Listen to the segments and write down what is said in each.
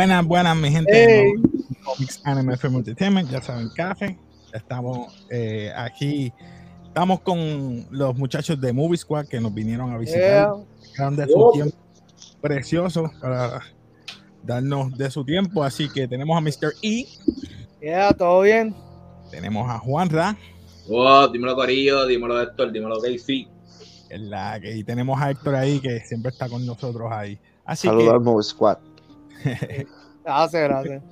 Buenas, buenas, mi gente. Hey. Comics Anime Film Entertainment, ya saben, café. Estamos eh, aquí, estamos con los muchachos de Movie Squad que nos vinieron a visitar. Yeah. De su tiempo precioso para darnos de su tiempo. Así que tenemos a Mr. E, Yeah, todo bien. tenemos a Juan Ra, Oh, dímelo Corillo, dímelo Héctor, dímelo Casey. en la que- y tenemos a Héctor ahí que siempre está con nosotros ahí. Así Saludos al Move Squad. Gracias, gracias.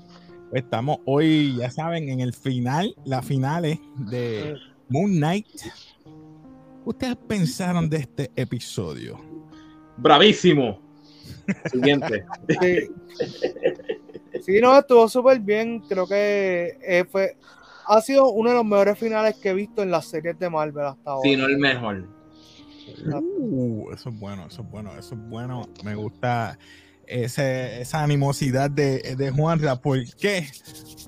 estamos hoy, ya saben, en el final, las finales de Moon Knight. ¿Ustedes pensaron de este episodio? Bravísimo. Siguiente. Sí, Sí, no, estuvo súper bien. Creo que eh, fue, ha sido uno de los mejores finales que he visto en las series de Marvel hasta ahora. Si no el mejor. Uh, eso es bueno, eso es bueno, eso es bueno. Me gusta ese- esa animosidad de, de Juanra. ¿Por qué?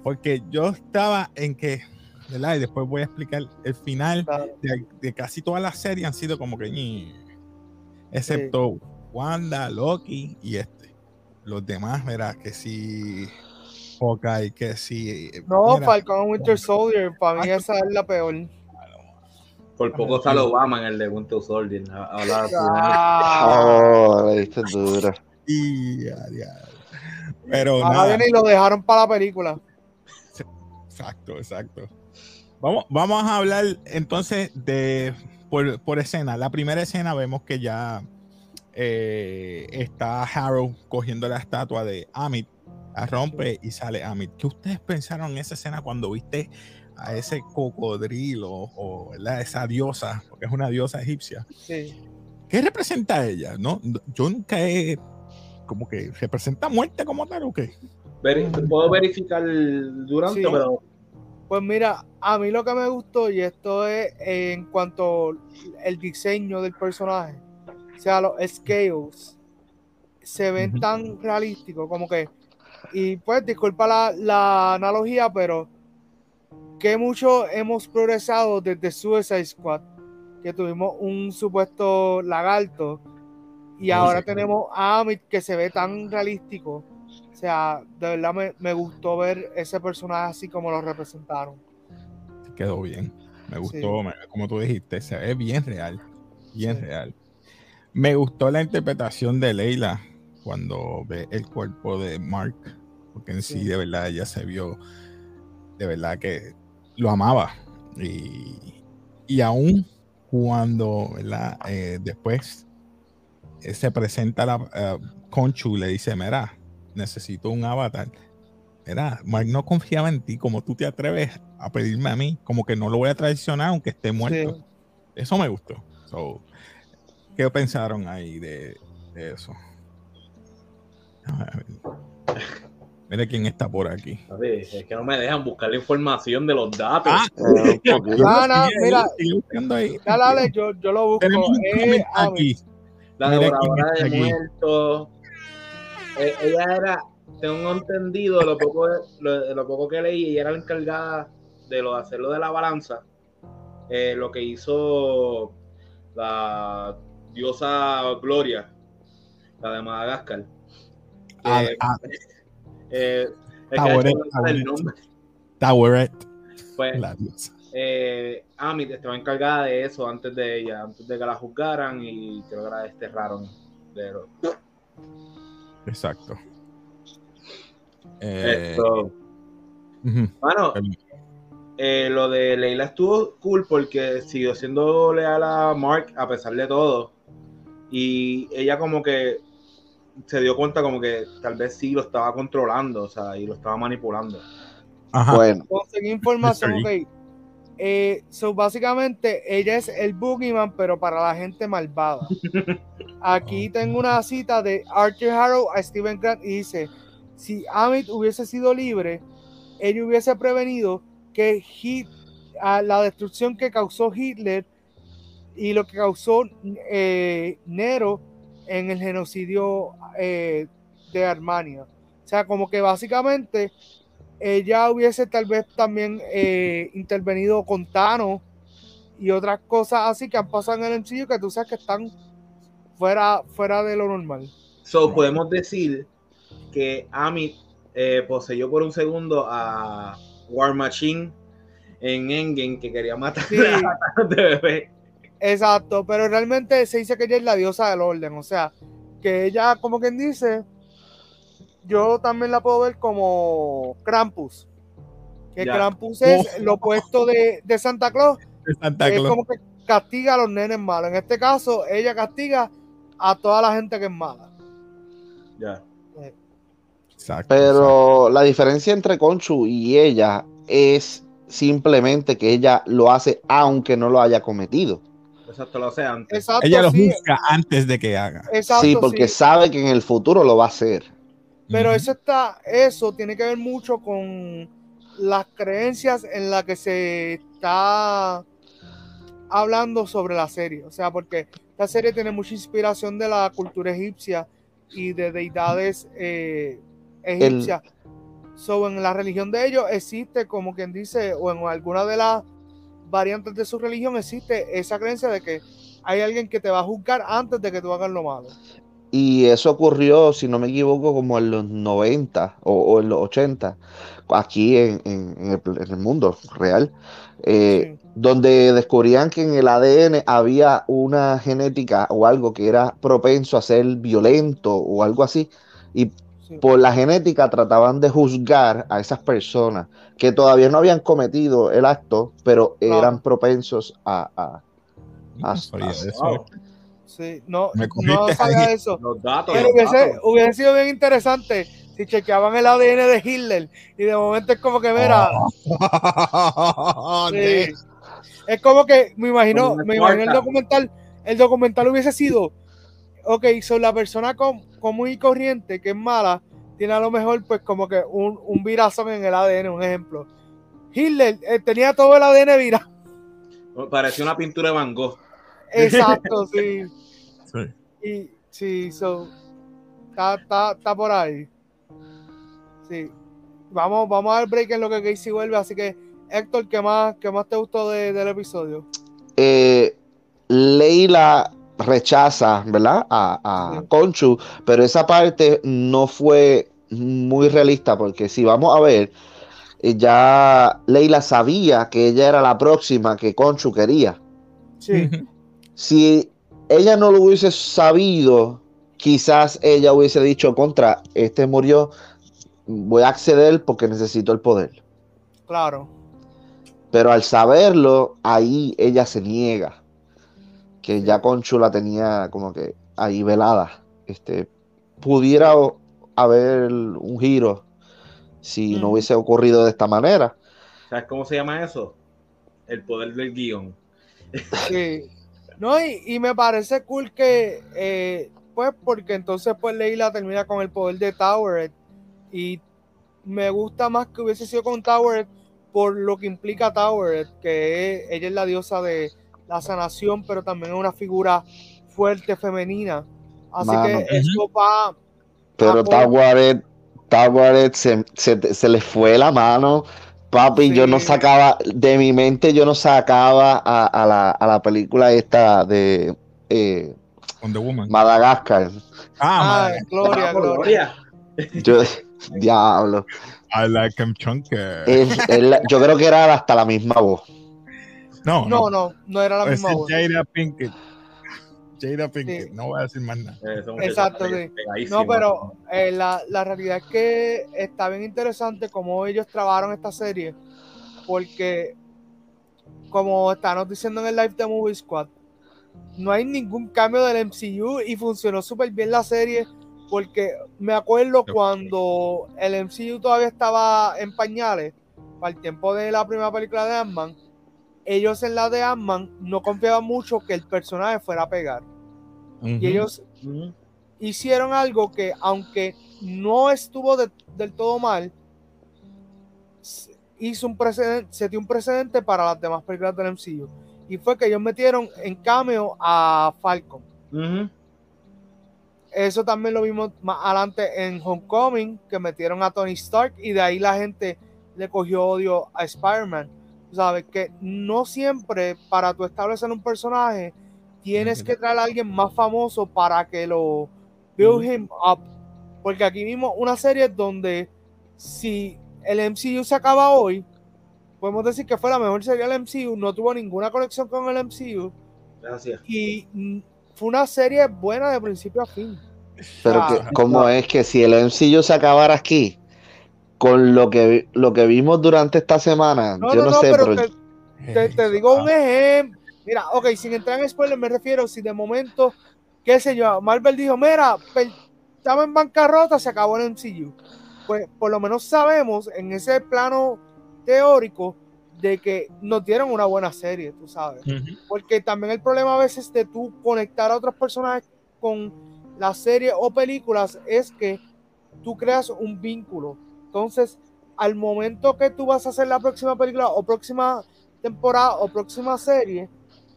Porque yo estaba en que, ¿verdad? Y después voy a explicar el final Claro. de, de casi todas las series han sido como que ñi, excepto Wanda, Loki y este. Los demás, verás que si Hawkeye, que si No, mira, Falcon and Winter Soldier, para mí Falcon- esa es la peor. Por poco sale Obama en el de Winter Soldier. a- a hablar al final. Ah, Oh, la diste dura. Y- ya, ya. Pero ahora nada. y lo dejaron para la película. Exacto, exacto. Vamos, vamos a hablar entonces de por, por escena. La primera escena vemos que ya eh, está Harrow cogiendo la estatua de Amit, la rompe y sale Amit. ¿Qué ustedes pensaron en esa escena cuando viste a ese cocodrilo o ¿verdad? esa diosa, porque es una diosa egipcia? Sí. ¿Qué representa ella? No, yo nunca he como que representa muerte como tal o qué? Puedo verificar durante, Sí. pero Pues mira, a mí lo que me gustó, y esto es en cuanto el diseño del personaje, o sea, los scales se ven tan realísticos como que, y pues disculpa la, la analogía, pero que mucho hemos progresado desde Suicide Squad, que tuvimos un supuesto lagarto, y ahora tenemos a Amit que se ve tan realístico. O sea, de verdad me, me gustó ver ese personaje así como lo representaron. quedó bien. Me gustó, me- como tú dijiste, se ve bien real, bien Sí. real. Me gustó la interpretación de Leila cuando ve el cuerpo de Mark, porque en sí, Sí. de verdad ella se vio, de verdad que lo amaba. Y, y aún cuando, ¿verdad? Eh, después se presenta la eh, Conchu y le dice, mira, necesito un avatar. Mira, Mark no confiaba en ti, como tú te atreves a pedirme a mí, como que no lo voy a traicionar aunque esté muerto. Sí. Eso me gustó. So, ¿Qué pensaron ahí de, de eso? Mira quién está por aquí. es que no me dejan buscar la información de los datos. Ah. Ah, no, ahí, mira. sigue buscando ahí. Dale, dale, yo, yo lo busco. Tenemos un Eh, aquí. La devoradora de aquí. muertos. Eh, ella era, tengo entendido, lo poco, lo, lo poco que leí, ella era la encargada de lo, hacerlo de la balanza. Eh, lo que hizo la diosa Gloria, la de Madagascar. Ah, Eh, ah, eh, el Pues, la diosa. Eh, Amit estaba encargada de eso antes de ella, antes de que la juzgaran y creo que la desterraron. Pero, Exacto. Eh, esto, bueno, Perdón. eh, lo de Leila estuvo cool porque siguió siendo leal a Mark a pesar de todo. Y ella como que se dio cuenta como que tal vez sí lo estaba controlando, o sea, y lo estaba manipulando. Ajá. Bueno, Conseguí información, ok. Eh, so, básicamente, ella es el Boogeyman, pero para la gente malvada. Aquí Ok. tengo una cita de Arthur Harrow a Steven Grant y dice: Si Amit hubiese sido libre, él hubiese prevenido que Hit, a la destrucción que causó Hitler y lo que causó eh, Nero en el genocidio eh, de Armenia. O sea, como que básicamente ella hubiese tal vez también eh, intervenido con Thanos y otras cosas así que han pasado en el MCU que tú sabes que están fuera, fuera de lo normal. So, podemos decir que Amit eh, poseyó por un segundo a War Machine en Endgame que quería matar Sí. a de bebé. Exacto, pero realmente se dice que ella es la diosa del orden, o sea, que ella, como quien dice, yo también la puedo ver como Krampus. Que Ya. Krampus es Uf. lo opuesto de, de Santa Claus, De Santa es Claus. como que castiga a los nenes malos. En este caso, ella castiga a toda la gente que es mala. Ya. Exacto, exacto. Pero la diferencia entre Conchu y ella es simplemente que ella lo hace aunque no lo haya cometido. Exacto, lo sé antes. Exacto, Ella lo sí, juzga antes de que haga. exacto, sí, porque sí. sabe que en el futuro lo va a hacer. Pero eso está, eso tiene que ver mucho con las creencias en las que se está hablando sobre la serie. O sea, porque la serie tiene mucha inspiración de la cultura egipcia y de deidades eh, egipcias. So, en la religión de ellos existe, como quien dice, o en alguna de las variantes de su religión existe esa creencia de que hay alguien que te va a juzgar antes de que tú hagas lo malo. Y eso ocurrió, si no me equivoco, como en los 90 o, o en los 80, aquí en, en- en el, en el mundo real, eh, Sí. donde descubrían que en el ADN había una genética o algo que era propenso a ser violento o algo así. Y Sí. por la genética trataban de juzgar a esas personas que todavía no habían cometido el acto, pero eran propensos a... a- eso. Wow. Sí, no, no sabía eso. Los datos. Pero los hubiese, datos. hubiese sido bien interesante si chequeaban el ADN de Hitler y de momento es como que, mira, Oh, sí. de- es como que me imagino, me imagino el documental, el documental hubiese sido, ok, son la persona com- común y corriente que es mala, tiene a lo mejor pues como que un, un virazón en el ADN, un ejemplo. Hitler eh, tenía todo el ADN virado. Parecía una pintura de Van Gogh. Exacto, sí. Sí. Y sí, so, está, está, está por ahí. Sí. Vamos, vamos a ver break en lo que Casey vuelve. Así que, Héctor, ¿qué más, qué más te gustó de- del episodio? eh, Leila rechaza, ¿verdad? A, a Sí. Conchu, pero esa parte no fue muy realista porque si vamos a ver, eh, ya Leila sabía que ella era la próxima que Conchu quería. Sí, Si ella no lo hubiese sabido, quizás ella hubiese dicho contra, este murió, voy a acceder porque necesito el poder. claro. Pero al saberlo, ahí ella se niega. Que ya Conchu la tenía como que ahí velada. Este, pudiera o- haber un giro si no hubiese ocurrido de esta manera. ¿Sabes cómo se llama eso? El poder del guion. Sí. No, y, y me parece cool que, eh, pues, porque entonces, pues, Leila termina con el poder de Tower. Y me gusta más que hubiese sido con Tower por lo que implica Tower, que es- ella es la diosa de la sanación, pero también es una figura fuerte femenina. Así Mano. que eso va. Pero Tawaret, Tawaret se, se, se le fue la mano. Papi, yo no sacaba, de mi mente yo no sacaba a, a la, a la película esta de eh, Wonder Woman. Madagascar. Ah, Ah, madre. Gloria, Gloria. Yo, diablo. I like him chunky. Es- es la- yo creo que era hasta la misma voz. No, No, no, no era la Ese misma voz. Jada Pinkett. Jada Pinkett. Sí. No voy a decir más nada. Eh, Exacto, sí. No, pero eh, la, la realidad es que está bien interesante cómo ellos trabajaron esta serie, porque como estamos diciendo en el live de Movie Squad, no hay ningún cambio del MCU y funcionó súper bien la serie, porque me acuerdo cuando el MCU todavía estaba en pañales, para el tiempo de la primera película de Ant-Man, ellos en la de Ant-Man no confiaban mucho que el personaje fuera a pegar. Y ellos hicieron algo que, aunque no estuvo de- del todo mal, hizo un precedente, se dio un precedente para las demás películas del MCU. Y fue que ellos metieron en cameo a Falcon. Eso también lo vimos más adelante en Homecoming, que metieron a Tony Stark y de ahí la gente le cogió odio a Spider-Man. Sabes que no siempre para tú establecer un personaje tienes que traer a alguien más famoso para que lo build him up. Porque aquí vimos una serie donde si el MCU se acaba hoy, podemos decir que fue la mejor serie del MCU, no tuvo ninguna conexión con el MCU Gracias. y fue una serie buena de principio a fin. Pero Ah, que, ¿cómo es que si el MCU se acabara aquí, con lo que, lo que vimos durante esta semana, No, yo no, sé, pero pero te, te- te digo un ejemplo. Mira, ok, sin entrar en spoiler, me refiero si de momento, qué sé yo, Marvel dijo, mira, per- estamos en bancarrota, se acabó el MCU. Pues por lo menos sabemos en ese plano teórico de que nos dieron una buena serie, tú sabes. Porque también el problema a veces de tú conectar a otros personajes con la serie o películas es que tú creas un vínculo. Entonces, al momento que tú vas a hacer la próxima película o próxima temporada o próxima serie,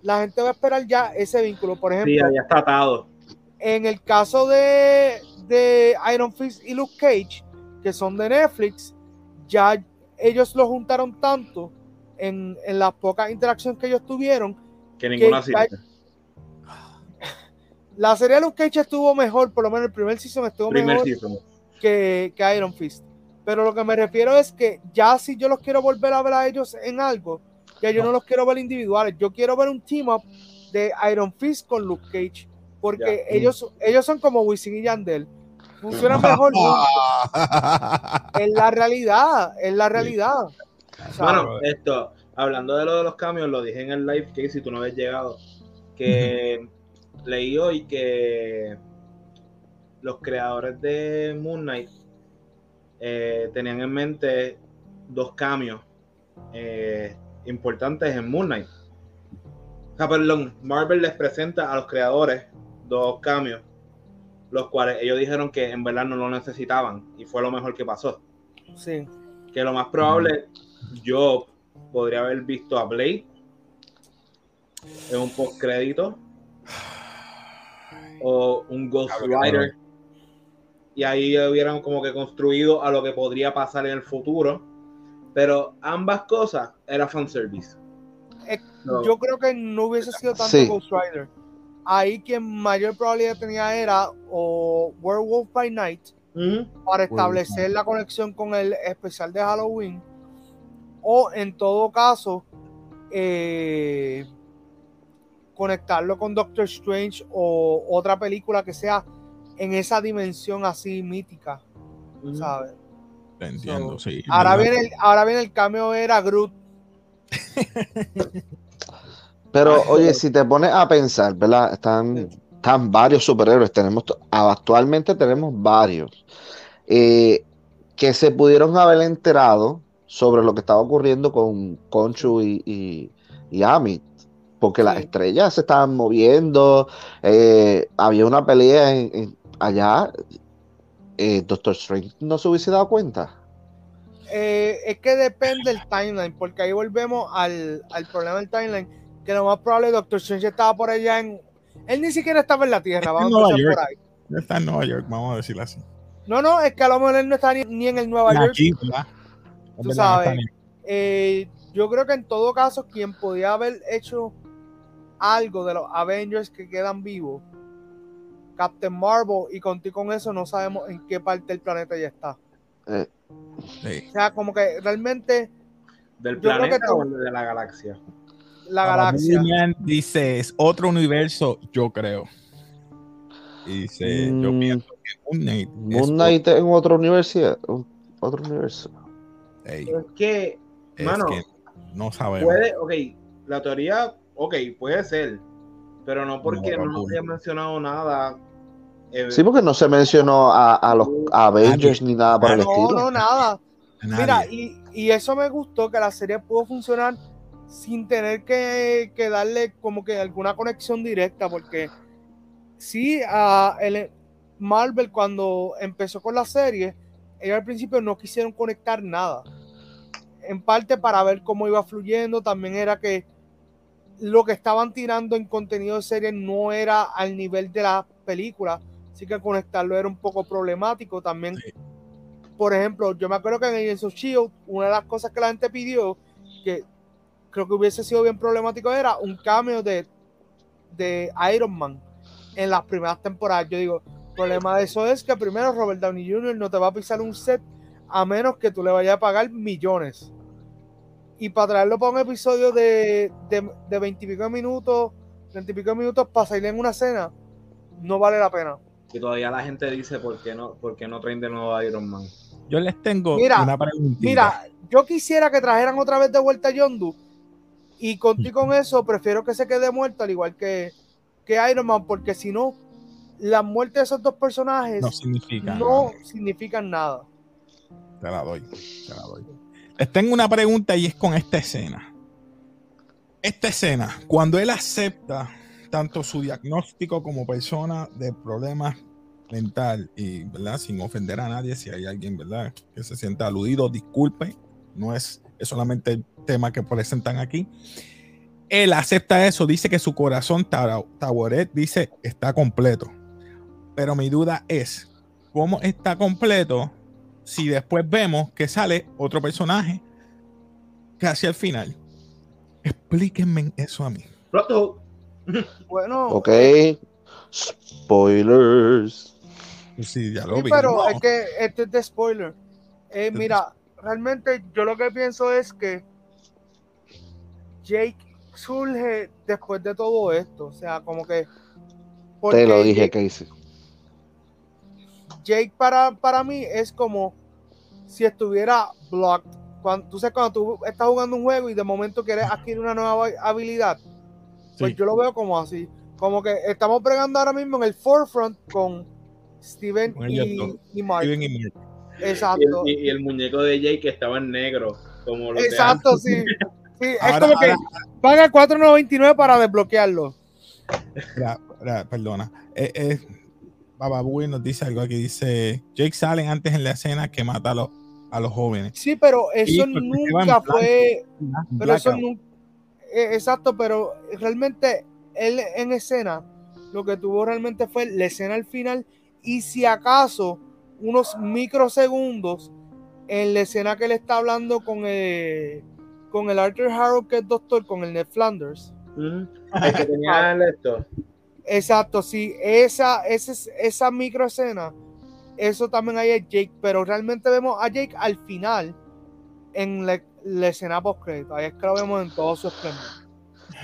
la gente va a esperar ya ese vínculo. Por Sí, ejemplo, ya está atado. en el caso de, de Iron Fist y Luke Cage, que son de Netflix, ya ellos lo juntaron tanto en, en las pocas interacciones que ellos tuvieron Que ninguna sirve. La serie de Luke Cage estuvo mejor, por lo menos el primer season estuvo Primer mejor season. que, que Iron Fist. Pero lo que me refiero es que ya si yo los quiero volver a ver a ellos en algo, ya yo no los quiero ver individuales. Yo quiero ver un team up de Iron Fist con Luke Cage. Porque Ya. ellos, ellos son como Wisin y Yandel. Funcionan mejor. Es la realidad, es la realidad. Bueno, esto, hablando de lo de los cambios, lo dije en el live que si tú no habías llegado, que leí hoy que los creadores de Moon Knight eh, tenían en mente dos cambios eh, importantes en Moon Knight. O sea, perdón, Marvel les presenta a los creadores dos cambios, los cuales ellos dijeron que en verdad no lo necesitaban y fue lo mejor que pasó sí. que lo más probable yo podría haber visto a Blade en un post crédito o un Ghost. Rider y ahí hubieran como que construido a lo que podría pasar en el futuro pero ambas cosas era fanservice Eh, No. Yo creo que no hubiese sido tanto Sí. Ghost Rider. Ahí quien mayor probabilidad tenía era o Werewolf by Night Ujú. para establecer la conexión con el especial de Halloween o en todo caso eh, conectarlo con Doctor Strange o otra película que sea en esa dimensión así mítica, Ujú. ¿sabes? Te entiendo, sí. Ahora viene, el, ahora viene el cambio era Groot. Pero oye, si te pones a pensar, ¿verdad? Están, están varios superhéroes, tenemos, actualmente tenemos varios, eh, que se pudieron haber enterado sobre lo que estaba ocurriendo con Conchu y, y, y Amit, porque las estrellas se estaban moviendo, eh, había una pelea en, en- allá, eh, Doctor Strange no se hubiese dado cuenta. Eh, es que depende del timeline, porque ahí volvemos al, al problema del timeline, que lo más probable Doctor Strange estaba por allá en... Él ni siquiera estaba en la Tierra, En vamos a Nueva empezar York. por ahí. Está en Nueva York, vamos a decirlo así. No, no, es que a lo mejor él no está ni, ni en el Nueva York. Aquí, ¿verdad? Tú verdad, sabes. no Eh, yo creo que en todo caso, quien podía haber hecho algo de los Avengers que quedan vivos, Captain Marvel, y contigo con eso no sabemos en qué parte del planeta ya está. Sí. O sea, como que realmente del Yo que planeta o de la galaxia la galaxia. Dice, es otro universo, yo creo. Y dice, yo Mm. pienso que Moon Knight es Moon Knight en otra universidad, otro universo. Ey, es que es mano, que no sabemos. Puede, ok, la teoría, ok, puede ser, pero no porque No, no, no. haya mencionado nada. Eh, Sí, porque no se mencionó a, a los Avengers ni nada por el No, estilo. no, nada. A. Mira, y, y eso me gustó, que la serie pudo funcionar sin tener que, que darle como que alguna conexión directa, porque sí, a el Marvel cuando empezó con la serie, ellos al principio no quisieron conectar nada. En parte para ver cómo iba fluyendo, también era que lo que estaban tirando en contenido de serie no era al nivel de la película, así que conectarlo era un poco problemático. También Sí. por ejemplo, yo me acuerdo que en Agents of Shield, una de las cosas que la gente pidió, que creo que hubiese sido bien problemático, era un cambio de, de Iron Man en las primeras temporadas. Yo digo, El problema de eso es que primero Robert Downey Jr. no te va a pisar un set a menos que tú le vayas a pagar millones. Y para traerlo para un episodio de, de, de 20 y pico minutos, 30 y pico de minutos para salir en una escena, no vale la pena. Y todavía la gente dice por qué no, por qué no traen de nuevo a Iron Man. Yo les tengo Mira, una preguntita. Mira, yo quisiera que trajeran otra vez de vuelta a Yondu. Y contigo con eso, prefiero que se quede muerto, al igual que, que Iron Man, porque si no, la muerte de esos dos personajes no significa. no nada. significan nada. Te la doy, te la doy. Les tengo una pregunta y es con esta escena. Esta escena, cuando él acepta tanto su diagnóstico como persona de problemas mental y, ¿verdad? Sin ofender a nadie, si hay alguien, ¿verdad? Que se sienta aludido, disculpe, no es, es solamente el tema que presentan aquí. Él acepta eso, dice que su corazón, Tawaret, dice, está completo. Pero mi duda es, ¿cómo está completo si después vemos que sale otro personaje casi al final? Explíquenme eso a mí. Bueno, Ok. Spoilers. Sí, ya lo sí, vi. pero No. es que esto es de spoiler. Eh, mira, realmente yo lo que pienso es que Jake surge después de todo esto. O sea, como que. Te lo dije, Jake- Casey. Jake para, para mí es como si estuviera blocked. Cuando, tú sabes, cuando tú estás jugando un juego y de momento quieres adquirir una nueva habilidad, pues Sí. yo lo veo como así. Como que estamos bregando ahora mismo en el forefront con Steven Con y, y Mark. Steven y Mark. Y el, Exacto. y- el muñeco de Jake que estaba en negro. Como los Exacto, sí. Sí, es Ahora- como que paga 4.99 para desbloquearlo. Ra- ra- perdona. Eh, eh, Bababui nos dice algo aquí. Dice: Jake sale antes en la escena que mata a los, a los jóvenes. Sí, pero eso nunca blanco. fue. Pero eso nunca. Exacto, pero realmente él en escena lo que tuvo realmente fue la escena al final y si acaso unos microsegundos en la escena que él está hablando con el, con el Arthur Harrow que es doctor, con el Ned Flanders. Mm. El que tenía el esto. Exacto, sí, esa, esa, esa micro escena, eso también hay en Jake, pero realmente vemos a Jake al final en la, la escena post crédito, ahí es que lo vemos en todo su esplendor.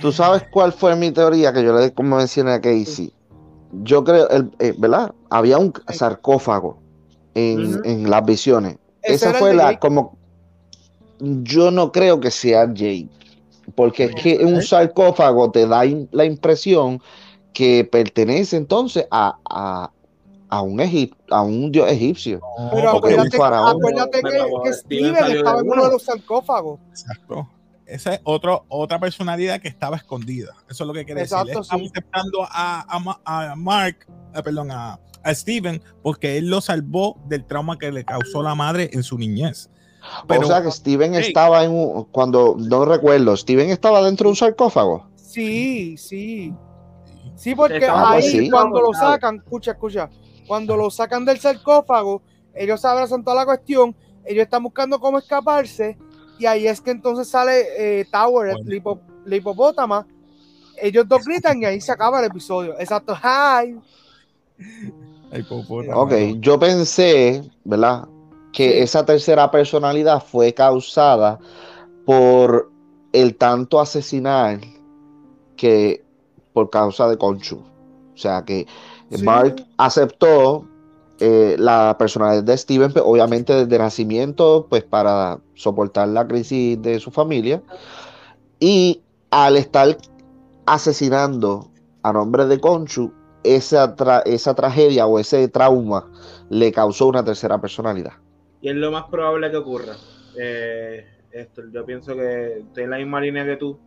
¿Tú sabes cuál fue mi teoría que yo le como mencioné a Casey? Yo creo, el- eh, ¿verdad? Había un sarcófago en, en las visiones. Esa fue la, Jake. como, yo no creo que sea Jake, porque es que un sarcófago te da in- la impresión que pertenece entonces a, a, a un egip- a un dios egipcio. Pero acuérdate, un faraón. acuérdate Pero, que, que Steven estaba en uno de los sarcófagos. Exacto. Esa es otro, otra personalidad que estaba escondida. Eso es lo que quiere Exacto, decir. Sí. aceptando a, a a Mark, eh, perdón, a, a Steven, porque él lo salvó del trauma que le causó la madre en su niñez. Pero o sea que Steven estaba en un, cuando, no recuerdo, Steven estaba dentro de un sarcófago. Sí, sí. Sí, porque ahí cuando lo sacan, escucha, escucha, cuando lo sacan del sarcófago, ellos abrazan toda la cuestión, ellos están buscando cómo escaparse, y ahí es que entonces sale eh, Tower, Bueno. la, hipo- la hipopótama, ellos dos gritan y ahí se acaba el episodio. Exacto, hi. el hipopótamo. Ok, yo pensé, ¿verdad? Que esa tercera personalidad fue causada por el tanto asesinar que por causa de Conchu. O sea que Sí. Mark aceptó eh, la personalidad de Steven, pues, obviamente desde nacimiento, pues para soportar la crisis de su familia. Y al estar asesinando a nombre de Conchu, esa, tra- esa tragedia o ese trauma le causó una tercera personalidad. Y es lo más probable que ocurra. Eh, esto, yo pienso que estoy en la misma línea que tú.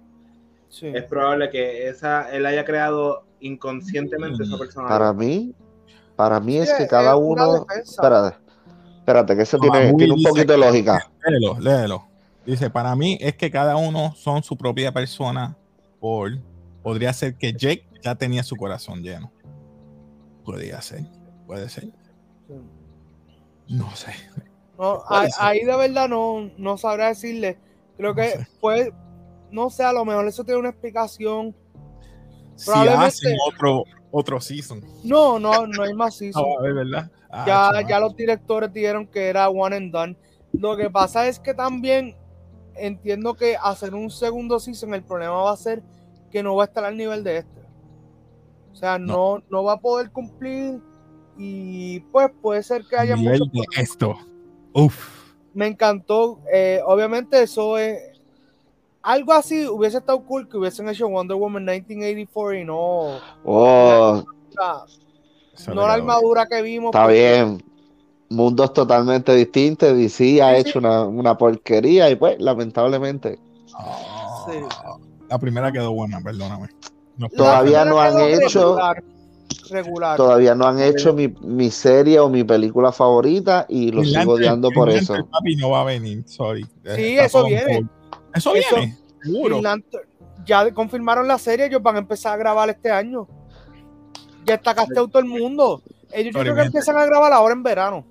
Sí. Es probable que esa, él haya creado inconscientemente esa personalidad. Para mí, para mí es que cada uno. Espérate, espérate, que eso No, tiene, tiene un poquito de lógica. Léelo, léelo. Dice, para mí es que cada uno son su propia persona. Por, podría ser que Jake ya tenía su corazón lleno. Podría ser, puede ser. No sé. No, ahí, de verdad no, no sabrá decirle. Creo No que sé. fue, no sé, a lo mejor eso tiene una explicación. Si hacen otro, otro season. No, no, no hay más Ah, season. ¿verdad? Ah, ya, chaval. ya los directores dijeron que era one and done. Lo que pasa es que también entiendo que hacer un segundo season, el problema va a ser que no va a estar al nivel de este. O sea, no, no, va a poder cumplir y pues puede ser que haya Nivel muchos de esto. Uf. Me encantó. eh, obviamente eso es algo así. Hubiese estado cool que hubiesen hecho Wonder Woman 1984 y no, Oh, o sea, Eso no la armadura que vimos. está porque- bien. Mundos totalmente distintos. DC ha Sí, hecho una, una porquería y pues, lamentablemente. Ah, Sí. La primera quedó buena, perdóname. No La Todavía no han hecho- Regular. regular. Todavía no han hecho mi, mi serie o mi película favorita y lo sigo odiando por eso. Papi, no va a venir, sorry. Sí, Está eso viene. Eso, Eso- viene, seguro. Green Lantern- ya confirmaron la serie, ellos van a empezar a grabar este año. Ya está casteado todo el mundo. Ellos yo creo que empiezan a grabar ahora en verano.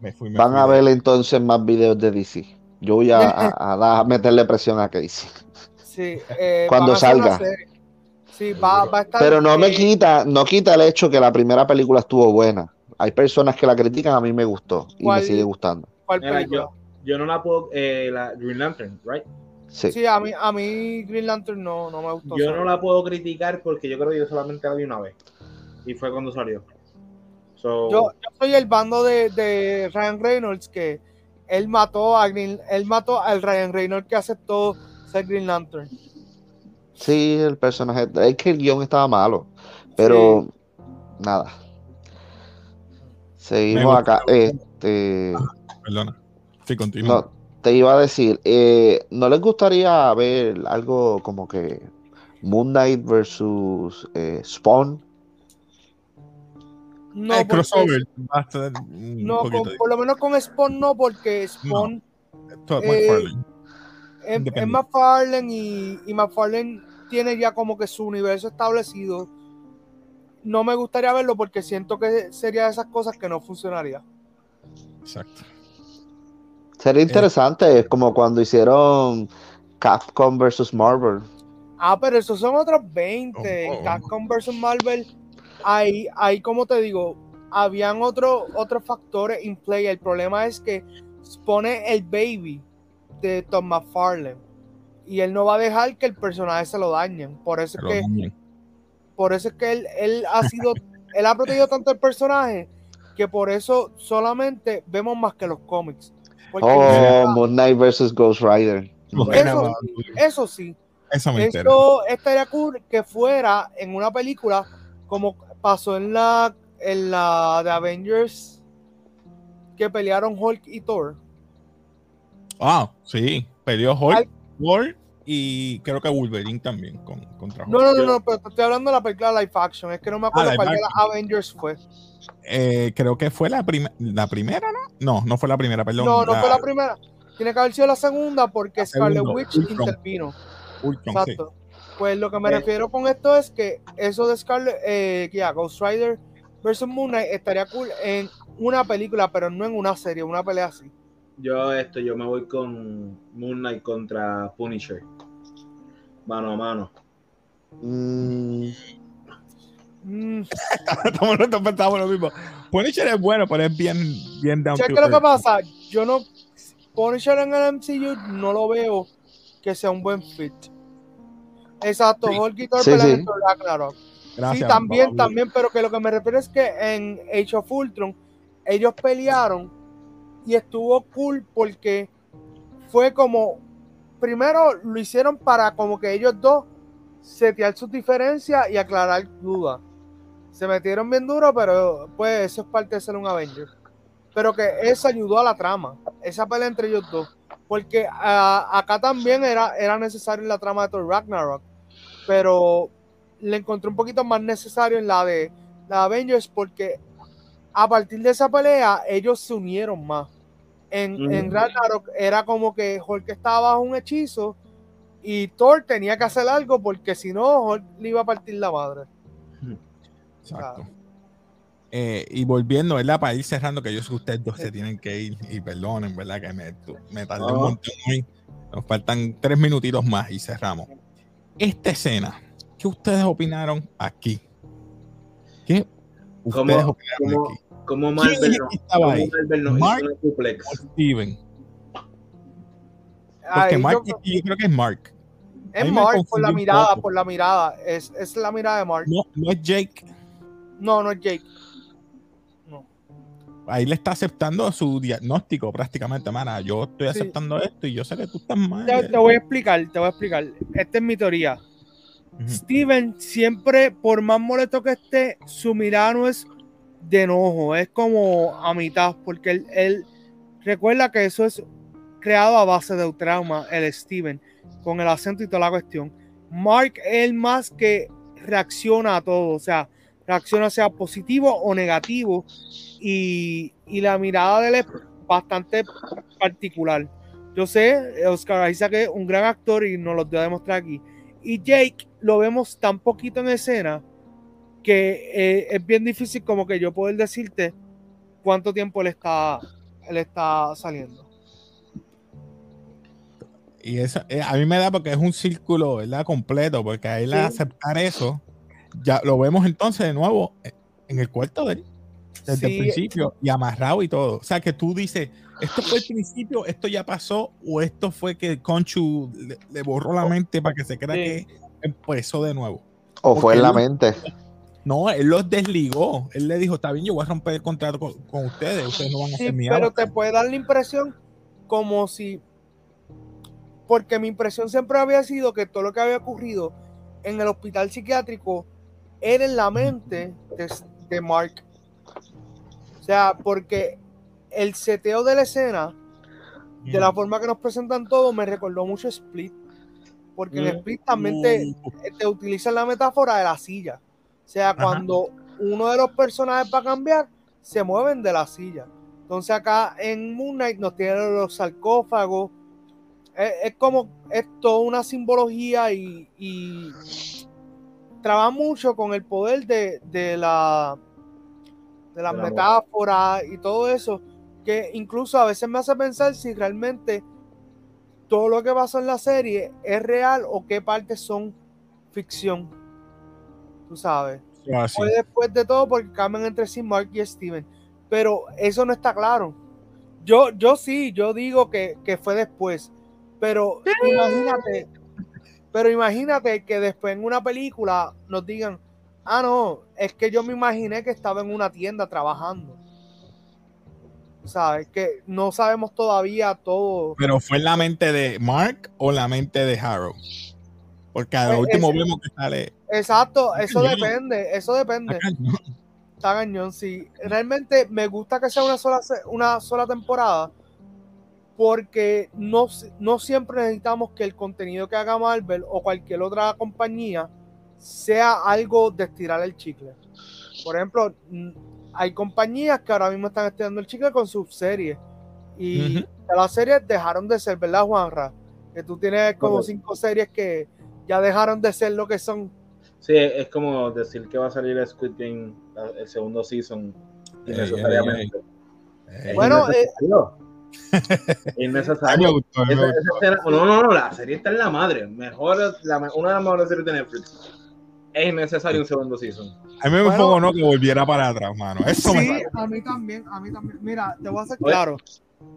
Me fui, me Van fui a ver entonces más videos de DC. Yo voy a, a- a dar- a meterle presión a Casey. Sí, eh, Cuando salga. Sí, va, va a estar. Pero no me quita, no quita el hecho que la primera película estuvo buena. Hay personas que la critican, a mí me gustó y me sigue gustando. ¿cuál Mira, película? yo, yo no la puedo. Eh, la Green Lantern, right? Sí. Sí, a mí, a mí Green Lantern no, no me gustó. Yo no la puedo criticar porque yo creo que yo solamente la vi una vez. Y fue cuando salió. So, Yo, yo soy el bando de, de Ryan Reynolds que él mató a Green, él mató al Ryan Reynolds que aceptó ser Green Lantern. Sí, el personaje, es que el guion estaba malo, pero nada. Seguimos acá. Este, Perdona. Sí, continúa. no, te iba a decir, eh, ¿no les gustaría ver algo como que Moon Knight versus eh, Spawn? No, porque- crossover no con- por lo menos con Spawn no, porque Spawn. Todd eh, McFarlane. es, es. McFarlane y, y McFarlane tiene ya como que su universo establecido. No me gustaría verlo porque siento que sería de esas cosas que no funcionaría. Exacto. Sería interesante, es como cuando hicieron Capcom versus Marvel. Ah, pero esos son otros 20. Oh, En oh. Capcom vs. Marvel, ahí, ahí como te digo, habían otro- otros factores in play. El problema es que pone el baby de Tom McFarlane. Y él no va a dejar que el personaje se lo dañen. Por eso es que, por eso es que él, él ha sido, él ha protegido tanto el personaje que por eso solamente vemos más que los cómics. Oh, Moon Knight versus Ghost Rider. eso, eso sí, Eso me interesa. Esto estaría cool que fuera en una película como pasó en la en la de Avengers que pelearon Hulk y Thor. Ah, sí. Peleó Hulk, Al- Thor y creo que Wolverine también con, contra Hulk. No, no, no, no, pero te estoy hablando de la película live action. Es que no me acuerdo Ah, live cuál de las. Avengers fue. Eh, creo que fue la, prim- la primera, ¿no? No, no fue la primera, perdón. no, no fue la primera. Tiene que haber sido la segunda porque La Scarlet Witch Ultron. intervino. Ultron, sí. Exacto. Pues lo que me Eh. refiero con esto es que eso de Scarlet, eh, que ya, Ghost Rider versus Moon Knight estaría cool en una película, pero no en una serie, una pelea así. yo esto, yo me voy con Moon Knight contra Punisher. Mano a mano. Mm, Mm, Estamos pensamos lo mismo. Punisher es bueno, pero es bien, bien down ¿Sabes qué es lo que pasa? Yo no. Punisher en el MCU no lo veo que sea un buen fit. Exacto, Sí. Hulk y Thor Sí, pelean sí. en Thor Ragnarok. Gracias, sí, también, Pablo. también, pero que lo que me refiero es que en Age of Ultron ellos pelearon y estuvo cool porque fue como. Primero lo hicieron para como que ellos dos setear sus diferencias y aclarar dudas. Se metieron bien duro, pero pues eso es parte de ser un Avenger. Pero que eso ayudó a la trama, esa pelea entre ellos dos. Porque acá también era, era necesario en la trama de Thor Ragnarok. Pero le encontré un poquito más necesario en la de la Avengers porque a partir de esa pelea ellos se unieron más. En Ragnarok era como que Hulk estaba bajo un hechizo y Thor tenía que hacer algo porque si no Hulk le iba a partir la madre. Exacto. Eh, y volviendo, ¿verdad? Para ir cerrando, que yo sé que ustedes dos se tienen que ir y perdonen, ¿verdad? Que me, me tardé un No. montón hoy. Nos faltan tres minutitos más y cerramos. Esta escena, ¿qué ustedes opinaron aquí? ¿Qué? ¿Cómo, Ustedes opinaron cómo, aquí. cómo ¿Quién Marvel, no- estaba cómo ahí? Marvel nos Mark hizo? O Steven. Porque Ahí Mark, yo- yo creo que es Mark. es Mark por la un mirada, por la mirada. Es, es la mirada de Mark. No, no es Jake. No, no es Jake. No. Ahí le está aceptando su diagnóstico prácticamente, mana. Yo estoy Sí. aceptando esto y yo sé que tú estás mal. Te, te voy a explicar, te voy a explicar. Esta es mi teoría. Steven siempre, por más molesto que esté, su mirada no es de enojo, es como a mitad, porque él, él recuerda que eso es creado a base de un trauma, el Steven, con el acento y toda la cuestión. Mark es el más que reacciona a todo, o sea, reacciona sea positivo o negativo, y, y la mirada de él es bastante particular. Yo sé, Oscar Isaac es un gran actor y nos lo dio a demostrar aquí. Y Jake lo vemos tan poquito en escena que eh, es bien difícil como que yo poder decirte cuánto tiempo él está, él está saliendo. Y eso, eh, a mí me da porque es un círculo, ¿verdad? Completo, porque a él Sí. aceptar eso, ya lo vemos entonces de nuevo eh, en el cuarto de él, desde el principio, y amarrado y todo. O sea, que tú dices, esto fue el principio, esto ya pasó, o esto fue que Conchu le, le borró la mente para que se crea Sí. que empezó de nuevo. O fue en la él- mente. No, él los desligó. Él le dijo, está bien, yo voy a romper el contrato con, con ustedes, ustedes no van a Sí, hacer mi pero avatar". te puede dar la impresión como si. Porque mi impresión siempre había sido que todo lo que había ocurrido en el hospital psiquiátrico era en la mente de, de Mark. O sea, porque el seteo de la escena, de la forma que nos presentan todo, me recordó mucho Split. Porque en Mm. Split también te, te utilizan la metáfora de la silla. O sea, cuando uno de los personajes va a cambiar, se mueven de la silla. Entonces acá en Moon Knight nos tienen los sarcófagos. Es, es como, es toda una simbología y, y trabaja mucho con el poder de, de la de las metáforas y todo eso, que incluso a veces me hace pensar si realmente todo lo que pasó en la serie es real o qué partes son ficción. Tú sabes. Ah, sí. Fue después de todo porque cambian entre sí Mark y Steven. Pero eso no está claro. Yo, yo sí, yo digo que, que fue después. Pero imagínate, pero imagínate que después en una película nos digan, ah, no, es que yo me imaginé que estaba en una tienda trabajando. ¿Sabes? Que no sabemos todavía todo. Pero fue en la mente de Mark o la mente de Harrow. Porque al Pues último ese- vemos que sale. Exacto, eso cañón. depende, eso depende. Está cañón, sí. Realmente me gusta que sea una sola, una sola temporada porque no, no siempre necesitamos que el contenido que haga Marvel o cualquier otra compañía sea algo de estirar el chicle. Por ejemplo, hay compañías que ahora mismo están estirando el chicle con sus series y las series dejaron de ser, ¿verdad, Juanra? Que tú tienes como cinco series que ya dejaron de ser lo que son. Sí, es como decir que va a salir Squid Game el segundo season Ey. Eh, Bueno, eh, innecesario. me gustó, me Esa- esa escena- no, no, no, la serie está en la madre. Mejor, la, una de las mejores series de Netflix. Es innecesario un segundo season. A mí me Bueno. enfocó no que volviera para atrás, mano. Eso me Sí, sale. a mí también, a mí también. Mira, te voy a hacer claro.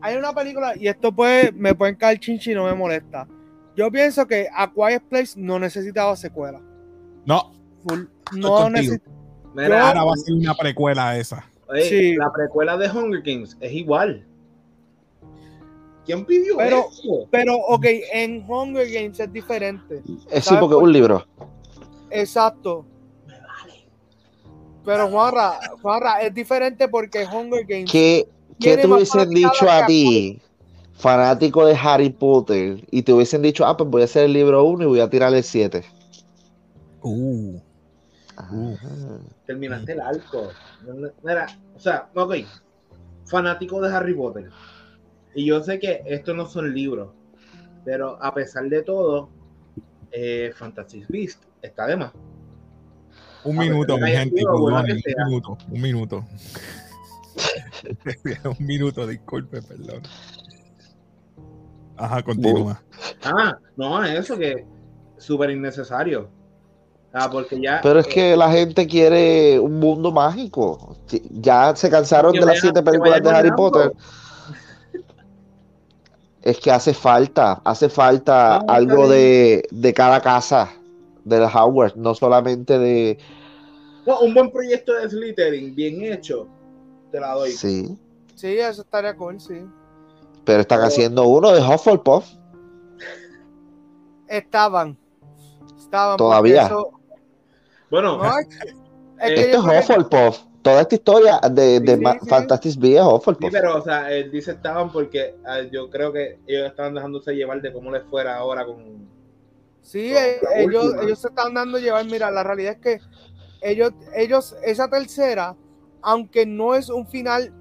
Hay una película, y esto puede, me pueden caer chinchi y no me molesta. Yo pienso que A Quiet Place no necesitaba secuela. No, Full- no necesitaba. Ahora va a ser una precuela esa. oye, sí. la precuela de Hunger Games es igual. ¿Quién pidió Pero- eso? Pero, ok, en Hunger Games es diferente. Es sí, ¿Sabes porque es un libro. Exacto. Pero Juanra, Juanra, es diferente porque Hunger Games. ¿Qué, qué te hubiesen dicho a ti, fanático de Harry Potter, y te hubiesen dicho, ah, pues voy a hacer el libro 1 y voy a tirar el 7? Uh, Uh. Terminaste el arco. Mira, o sea, ok. Fanático de Harry Potter. Y yo sé que estos no son libros. Pero a pesar de todo, eh, Fantastic Beast está de más. un A minuto, mi gente. sido sea. un minuto, un minuto. un minuto, disculpe, perdón. Ajá, continúa. Ah, no, eso que súper innecesario. Ah, porque ya. Pero es que la gente quiere un mundo mágico. Ya se cansaron de las siete películas de Harry. Potter. Es que hace falta, hace falta está algo de, de cada casa de los Howard, no solamente de... No, un buen proyecto de Slytherin, bien hecho, te la doy. Sí, Sí, eso estaría cool, sí. pero están Pero- haciendo uno de Hufflepuff. Estaban. Estaban. Todavía. eso- Bueno, no, es, es que Este es Hufflepuff. Toda esta historia de, de Sí, Ma- sí. Fantastic Beasts sí, pero, o sea, él dice estaban porque ah, yo creo que ellos estaban dejándose llevar de cómo les fuera ahora con. Sí, Con eh, ellos, ellos se están dando a llevar. Mira, la realidad es que ellos, ellos, esa tercera, aunque no es un final,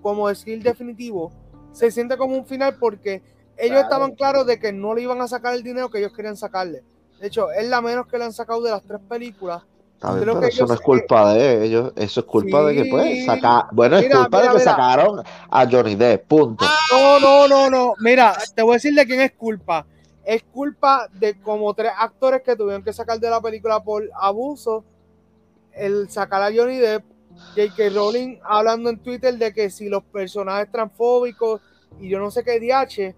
como decir definitivo, se siente como un final porque ellos Claro. estaban claros de que no le iban a sacar el dinero que ellos querían sacarle. De hecho, es la menos que le han sacado de las tres películas. Está bien, creo pero que eso no es culpa de ellos, eso es culpa de que pues Sí. sacar, bueno, es culpa mira, de que mira. sacaron a Johnny Depp, punto. No, no, no, no. Mira, te voy a decir de quién es culpa. Es culpa de como tres actores que tuvieron que sacar de la película por abuso. El sacar a Johnny Depp, J.K. Rowling hablando en Twitter de que si los personajes transfóbicos y yo no sé qué DH,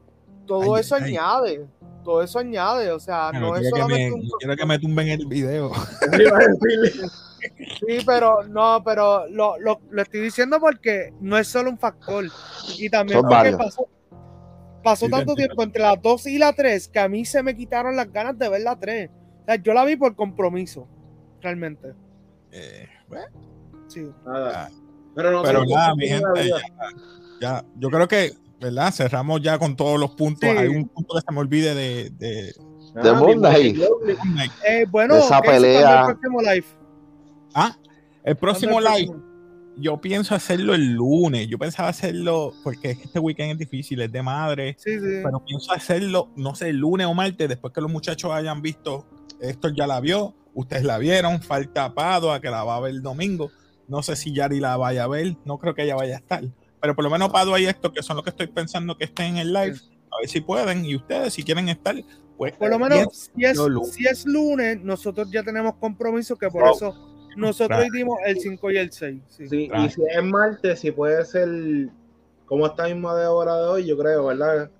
todo Ay, eso ay. añade. Todo eso añade. O sea, No, no es quiero, que me, solamente un. no quiero que me tumben el video. Sí, pero no, pero lo, lo, lo estoy diciendo porque no es solo un factor. Y también Son porque varios. pasó, pasó Sí, tanto tiempo entre la 2 y la 3 que a mí se me quitaron las ganas de ver la 3. O sea, yo la vi por compromiso, realmente. Eh, bueno, Sí. Nada. Pero no pero sé, nada, ¿qué mi gente, la vida? ya, ya, yo creo que, ¿verdad? Cerramos ya con todos los puntos. Sí. Hay un punto que se me olvide de, de De Ah, Moon Knight. bien, Eh, bueno, Esa ¿qué hizo pelea. el próximo live? Ah, el próximo ¿Cuándo es el live. próximo? Yo pienso hacerlo el lunes. Yo pensaba hacerlo porque este weekend es difícil, es de madre. Sí, sí. Pero pienso hacerlo, no sé, el lunes o martes, después que los muchachos hayan visto. Esto ya la vio, ustedes la vieron. Falta Padua, que la va a ver el domingo. No sé si Yari la vaya a ver, no creo que ella vaya a estar. Pero por lo menos Padua y esto, que son los que estoy pensando que estén en el live, a ver si pueden. Y ustedes, si quieren estar, pues. Por lo menos, si es, si lunes, nosotros ya tenemos compromiso que por Oh. eso nosotros Claro. dimos el 5 y el 6. Sí. Sí, Claro. y si es martes, si puede ser como esta misma de hora de hoy, yo creo, ¿verdad?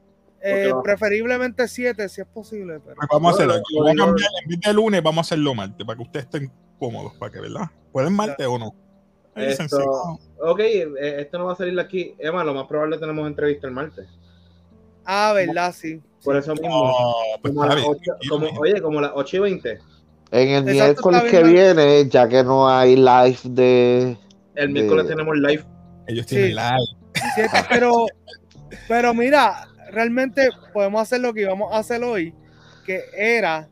Eh, preferiblemente 7 si es posible. Pero... Pues vamos a hacerlo. Yo voy a cambiar, en vez de lunes, vamos a hacerlo martes, para que ustedes estén cómodos, para que, ¿verdad? ¿Pueden martes o no? Esto- sí. Ok, eh, esto no va a salir aquí. Emma, lo más probable tenemos entrevista el martes. Ah, ¿verdad? Sí. Por eso mismo. No, pues como las como- oye, como las 8 y 20. En el Exacto, miércoles que viene, ya que no hay live de... El miércoles De- tenemos live. Ellos Sí. tienen live. Siete, pero, pero mira, realmente podemos hacer lo que íbamos a hacer hoy, que era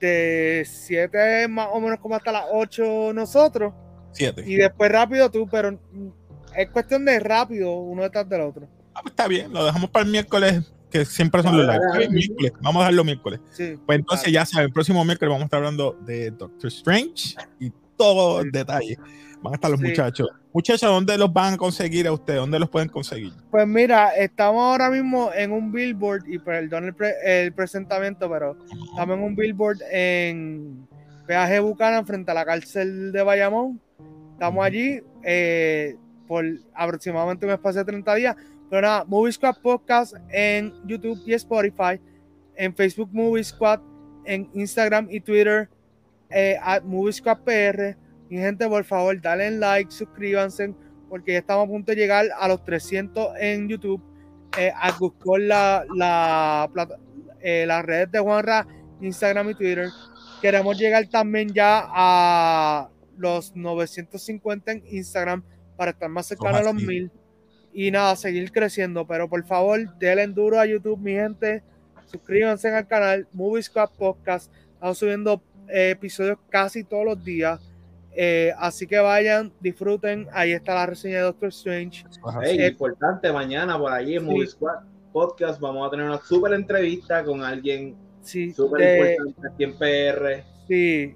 de 7 más o menos como hasta las 8 nosotros, Siete. y después rápido tú, pero es cuestión de rápido uno detrás del otro. Ah, pues está bien, lo dejamos para el miércoles, que siempre son los live. miércoles, Vamos a dejarlo miércoles. Sí. Pues entonces ya saben, el próximo miércoles vamos a estar hablando de Doctor Strange y todo el detalle. Van a estar los Sí. muchachos. Muchachos, ¿dónde los van a conseguir a ustedes? ¿Dónde los pueden conseguir? Pues mira, estamos ahora mismo en un billboard, y perdón el, pre- el presentamiento, pero estamos en un billboard en Peaje Buchanan frente a la cárcel de Bayamón. Estamos allí eh, por aproximadamente un espacio de 30 días. Pero nada, Movie Squad Podcast en YouTube y Spotify, en Facebook Movie Squad, en Instagram y Twitter, eh, at Movie Squad PR. Mi gente, por favor, dale like, suscríbanse, porque ya estamos a punto de llegar a los 300 en YouTube. Eh, a buscar la, la, eh, las redes de Juanra, Instagram y Twitter. Queremos llegar también ya a los 950 en Instagram para estar más cercano a los Ojalá, sí. 1000. Y nada, seguir creciendo. Pero por favor, denle duro a YouTube, mi gente. Suscríbanse al canal Movie Squad Podcast. Estamos subiendo eh, episodios casi todos los días. Eh, así que vayan, disfruten. Ahí está la reseña de Doctor Strange. Ey, Eh, importante, mañana por allí en sí. Movie Squad Podcast vamos a tener una súper entrevista con alguien súper importante aquí en PR. sí.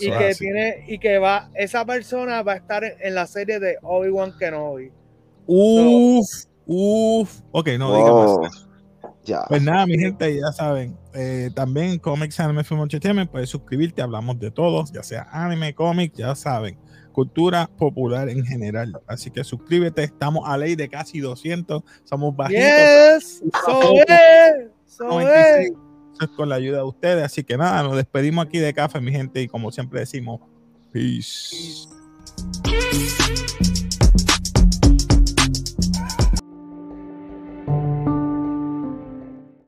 Y que tiene, y que va, esa persona va a estar en, en la serie de Obi-Wan Kenobi. Uf, uf. Ok, no diga Wow. más. Ya. Pues nada, mi gente, ya saben. eh, también Comics Anime Film Entertainment, puedes suscribirte, hablamos de todos, ya sea anime, cómics, ya saben. Cultura popular en general. Así que suscríbete, estamos a ley de casi 200, somos bajitos. Yes, so es, so 96. es. Eso con la ayuda de ustedes. Así que nada, nos despedimos aquí de café, mi gente, y como siempre decimos. Peace.